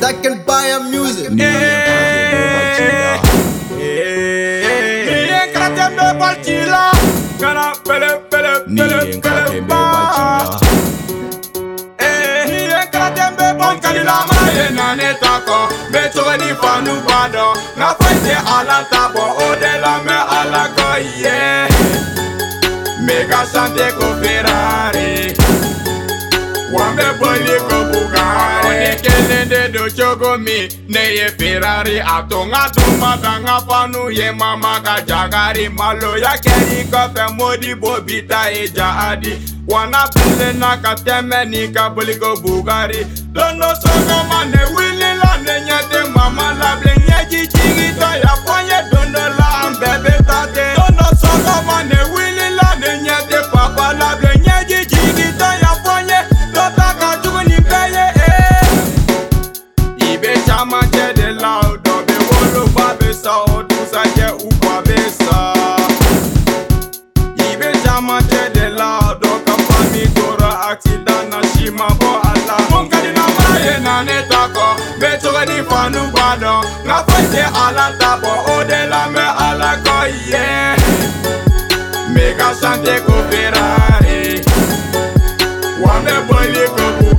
that can buy a music. Na ala Odela me ala ko yeah Mega sante ko Ferrari Wambe boli kelende do chogo mi Ne ye Ferrari Atonga tuma danga panu ye mama ka jagari Malo ya keri kofe modi bobita e jaadi. Wana pele na ka teme ni ka boli ko Bugatti Dono sogo ma ne wili la ne nyete mama la Mama get the loud of the whole of Babesa, or to Saja Ubabesa. Ibe Jama get the loud of Kapami Dora accident, Shima for Allah. Monkadi na Maye na Netako, Beto ni Fanu Bado, na Fate Alatabo, Odela me Alako, yeah. Mega Sante Cooperare, Wanda Boy Cooperare.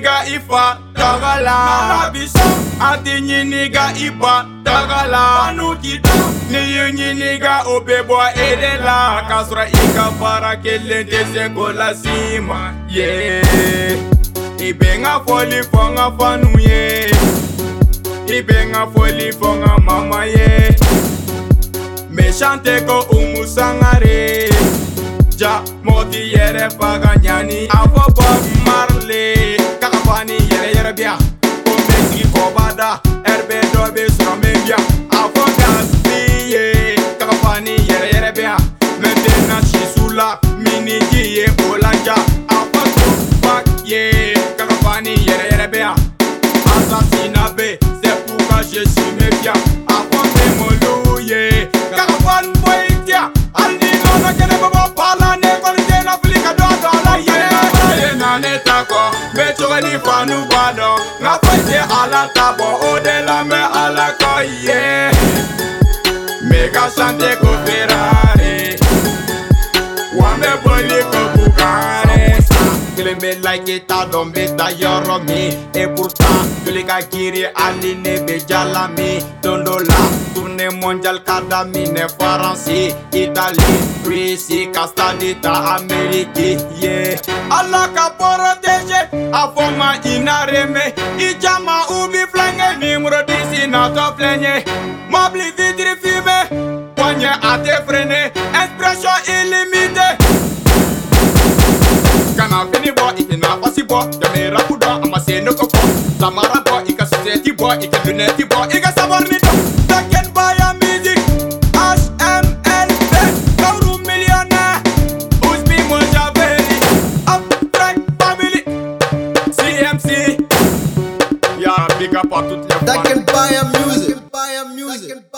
nigga ifa tagala. Marabisa Ati nyi nigga iba tagala. Anu kita. Ni yu nyi nigga obebwa edela. Kasra ika fara kelen tese kola sima Yeah. Ibe nga foli fo nga fanu ye Ibe nga foli fo nga mama ye Mechante ko umu sangare Ja, moti yere faga nyani Afo Bob Marley. kaka fani yɛrɛ yɛrɛ bi yan ko n bɛ sigi kɔba da ɛri bɛ dɔ bɛ sɔrɔ min bi yan a fɔ ka si ye kaka fani yɛrɛ yɛrɛ bi yan mɛtena sisu la miniji ye o laja a fɔ to ye kaka yɛrɛ yɛrɛ bi asasina bɛ sɛpu ka se si mɛ bi yan. tako Be chogani fanu bado. Nga fayte ala tabo Ode la me ala ko Mega sante ko Ferrari. Wame boli ko Bugari Kile me like ita alo me da yoro mi E pourtant Juli ka kiri aline be jala mi. Dondo la Tourne mondial kada mi ne Faransi. Itali Greece Castanita Ameriki yeah. jina reme Ichama ubi flenge nimrodi sinato flenye Mobli vitri fibe Poigne à tes freinés Expression illimitée Kana fini boy ikina osi boy Yamera kudo ama seno koko. Lamara boy ika suteti boy Ika luneti boy ika saborni big up on toutes les. Dakenzy Baya Music.